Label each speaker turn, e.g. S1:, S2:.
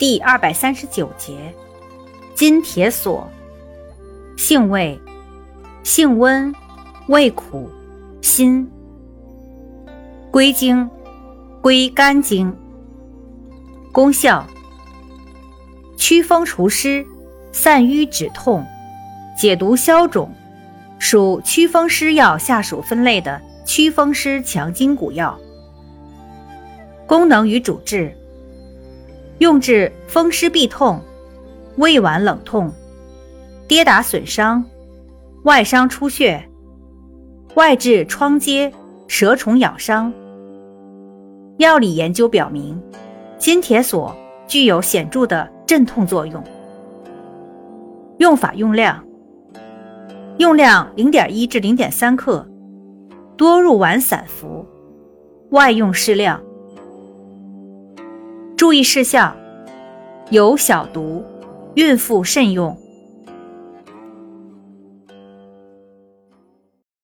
S1: 第二百三十九节，金铁锁，性味，性温，味苦，辛。归经，归肝经。功效，祛风除湿，散瘀止痛，解毒消肿，属祛风湿药下属分类的祛风湿强筋骨药。功能与主治：用治风湿痹痛、胃脘冷痛、跌打损伤、外伤出血、外痔疮疖、蛇虫咬伤。药理研究表明，金铁锁具有显著的镇痛作用。用法用量：用量零点一至零点三克，多入丸散服，外用适量。注意事项：有小毒，孕妇慎用。